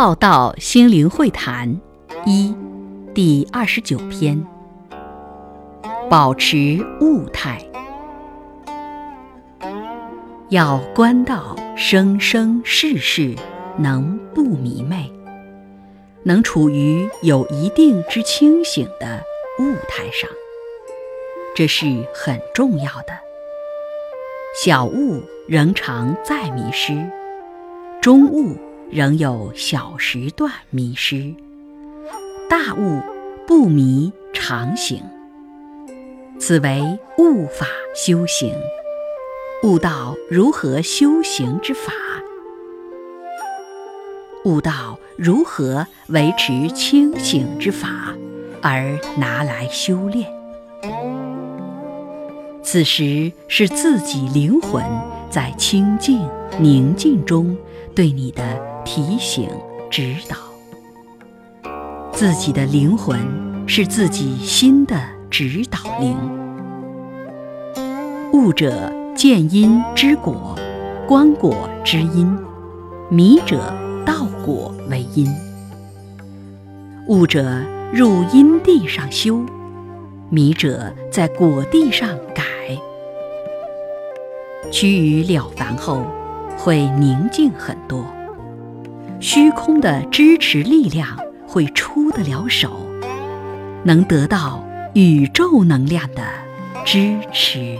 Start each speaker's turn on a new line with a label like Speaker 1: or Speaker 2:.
Speaker 1: 浩道心灵会谈一第二十九篇：保持物态，要观到生生世世能不迷昧，能处于有一定之清醒的物态上，这是很重要的。小物仍常在迷失，中物仍有小时段迷失，大悟不迷常行。此为悟法修行，悟道如何修行之法，悟道如何维持清醒之法，而拿来修炼。此时是自己灵魂在清净宁静中对你的提醒指导，自己的灵魂是自己心的指导灵。悟者见因知果，观果知因，迷者道果为因。悟者入因地上修，迷者在果地上改。趋于了凡后，会宁静很多，虚空的支持力量会出得了手，能得到宇宙能量的支持。